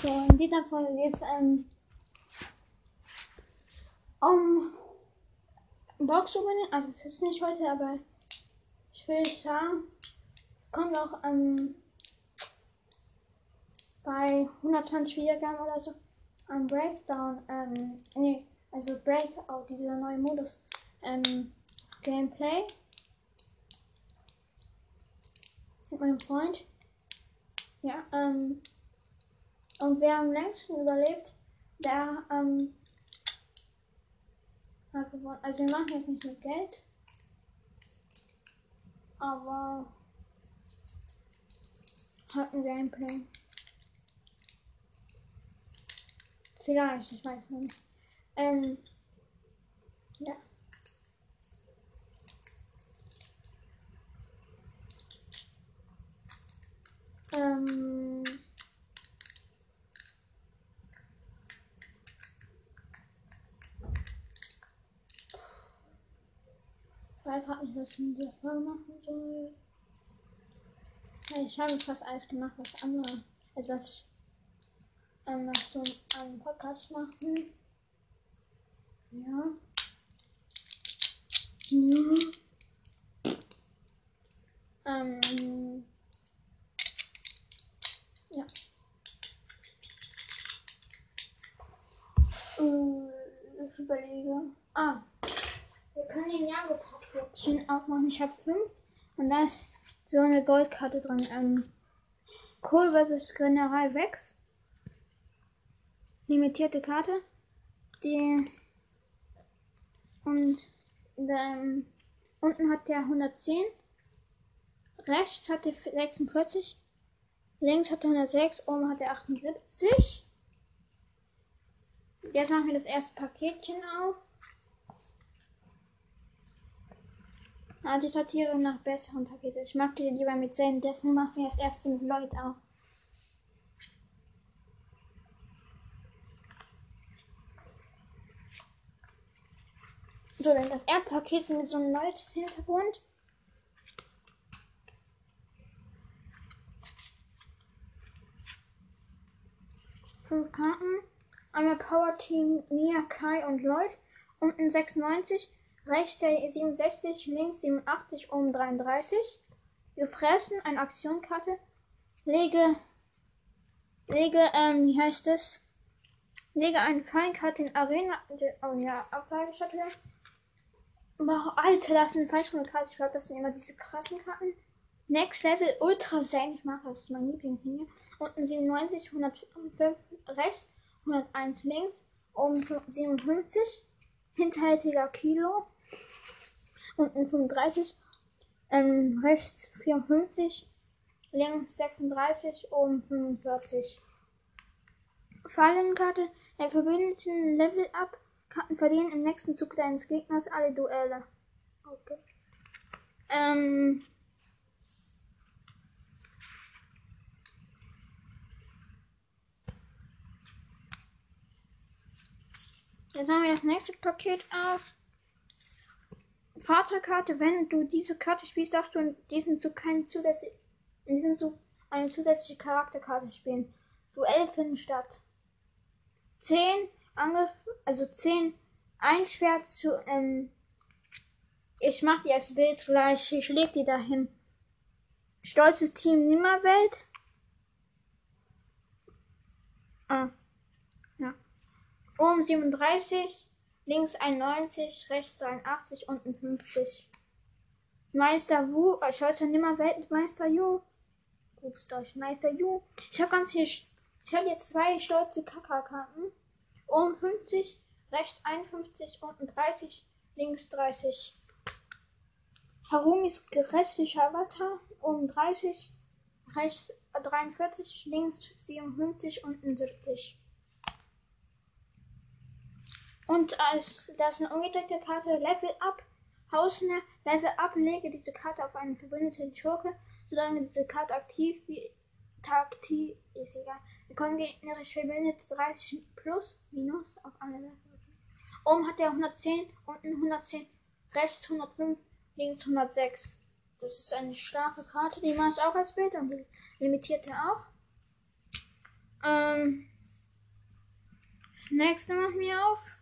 So, in dieser Folge geht es ähm, um Box Opening. Also, es ist nicht heute, aber ich will sagen, kommt auch ähm, bei 120 Wiedergaben oder so ein Breakdown. Ähm, nee, also Breakout, dieser neue Modus. Ähm, Gameplay. Mit meinem Freund. Ja, ähm. Und wer am längsten überlebt, der ähm, hat gewonnen. Also wir machen jetzt nicht mit Geld. Aber hat ein Gameplay. Vielleicht, ich weiß nicht. Ähm, ja. Ähm, nicht, was ich in dieser Folge machen soll. Ich habe fast alles gemacht, was andere, also was ich ähm, was so einen Podcast machen. Ja. ja. Ähm, ja. Äh, ich überlege. Ah. Wir können den Jago-Paketchen aufmachen. Ich habe fünf. Und da ist so eine Goldkarte drin. Ähm, Kohl vs. General Wex. Limitierte Karte. Die. Und ähm, unten hat der 110. Rechts hat der 46. Links hat er 106, oben hat er 78. Jetzt machen wir das erste Paketchen auf. Ah, die sortiere nach besseren Paketen. Ich mag die lieber mit Zen, deswegen machen wir das erste mit Lloyd auf. So, dann das erste Paket mit so einem Lloyd-Hintergrund. fünf Karten. Einmal Power Team Nia, Kai und Lloyd. Unten 96, rechts 67, links 87, oben 33. Gefressen, eine Aktionkarte. Lege, lege, ähm, wie heißt es? Lege eine Feinkarte in Arena, oh ja, Ablageschattel. Alter, das sind falsch Karte. Ich glaube, das sind immer diese krassen Karten. Next Level Ultra Zen. Ich mache das ist mein Lieblingslinie. Unten 97, 105 rechts, 101 links, oben 57, hinterhältiger Kilo, unten 35, ähm, rechts 54, links 36, oben 45. Fallenkarte, der Verbündeten Level Up, Karten verlieren im nächsten Zug deines Gegners alle Duelle. Okay. Ähm, Jetzt machen wir das nächste Paket auf. Fahrzeugkarte, wenn du diese Karte spielst, darfst du in diesem Zug keinen zusätzlichen, in diesem Zug eine zusätzliche Charakterkarte spielen. Duell finden statt. 10 Angriff, also 10 ein Schwert zu, ähm, ich mach die als Bild gleich, ich leg die dahin. Stolzes Team Nimmerwelt. Ah. Oben 37, links 91, rechts 82, unten 50. Meister Wu, äh, Scholzer nimmer Weltmeister Ju. Grüßt euch, Meister Ju. Ich habe ganz viel, ich habe jetzt zwei stolze Kaka-Karten. Oben 50, rechts 51, unten 30, links 30. Harumis grässlicher Avatar, oben 30, rechts 43, links 57, unten 70. Und als das eine umgedrehte Karte Level Up Hausner Level Up lege diese Karte auf einen verbündeten Schurke, solange diese Karte aktiv wie aktiv ist egal. Bekommen gegnerisch verbündet 30 plus minus auf alle Level. Oben hat er 110, unten 110, rechts 105, links 106. Das ist eine starke Karte, die mache ich auch als Bild und limitierte auch. Ähm, das nächste machen wir auf.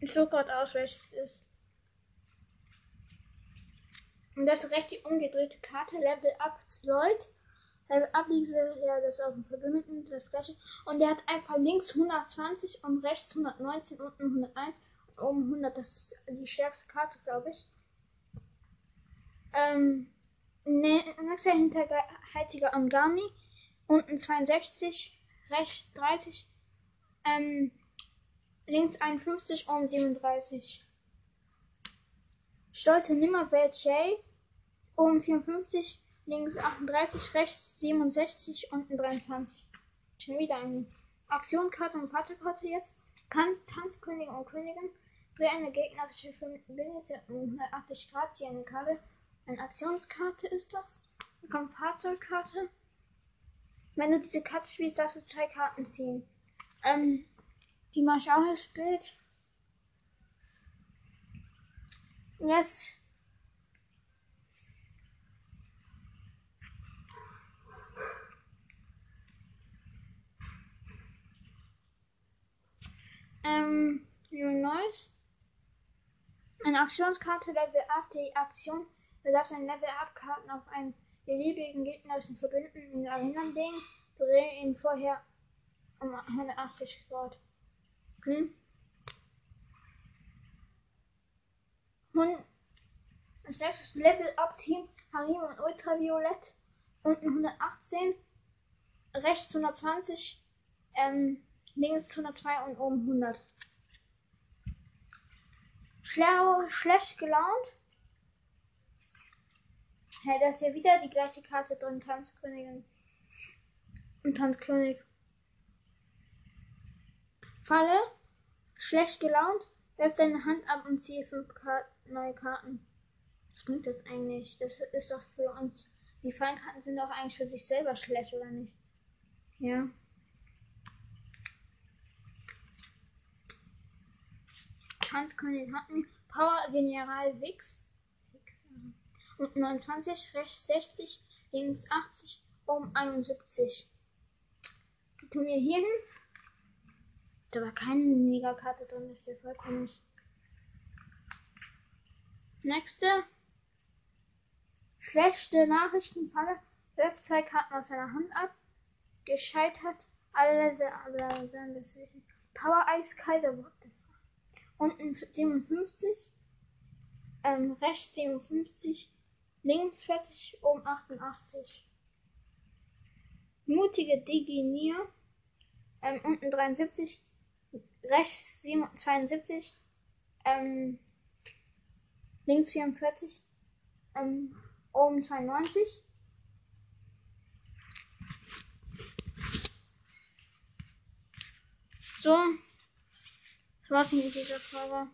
Ich suche gerade aus, welches es ist. Und das ist recht die umgedrehte Karte. Level Up Lloyd. Level Up liegt ja das auf dem Verbündeten, das gleiche. Und der hat einfach links 120 und rechts 119, unten 101 und oben 100. Das ist die stärkste Karte, glaube ich. Ähm, nächster hinterhaltiger Angami. Unten 62, rechts 30, ähm, links 51, oben 37. Stolze Nimmerwelt J, oben 54, links 38, rechts 67, unten 23. Schon wieder eine Aktionkarte und Partykarte jetzt. Kann Tanzkönigin und Königin für eine gegnerische Verbindete um 180 Grad ziehen eine Karte. Eine Aktionskarte ist das. Dann kommt Fahrzeugkarte. Wenn du diese Karte spielst, darfst du zwei Karten ziehen. Ähm, die mache ich auch als Bild. Jetzt ähm, Neues. Eine Aktionskarte Level Up. Die Aktion Du darfst ein Level Up Karten auf einen beliebigen gegnerischen Verbündeten in Arena legen. Dreh ihn vorher um 180 Grad. Hm? Und als nächstes Level Up Team Harim und Ultraviolett. Unten 118, rechts 120, ähm, links 102 und oben 100. Schlau, schlecht gelaunt. Hey, da ist ja wieder die gleiche Karte drin, Tanzkönigin. Und Tanzkönig. Falle. Schlecht gelaunt. Werf deine Hand ab und ziehe fünf Karten, neue Karten. Was bringt das eigentlich? Das ist doch für uns. Die Fallenkarten sind doch eigentlich für sich selber schlecht, oder nicht? Ja. Tanzkönigin hatten Power General Wix und 29, rechts 60, links 80, oben 71. Tun wir hier hin. Da war keine Megakarte drin, das ist ja vollkommen nicht. Nächste. Schlechte Nachrichtenfalle. Wirft zwei Karten aus seiner Hand ab. Gescheitert. Alle dann deswegen. Power Ice Kaiser. Unten 57. Ähm, rechts 57 links 40, oben 88. Mutige Diginier, ähm, unten 73, rechts 72, ähm, links 44, ähm, oben 92. So, mit dieser Frage.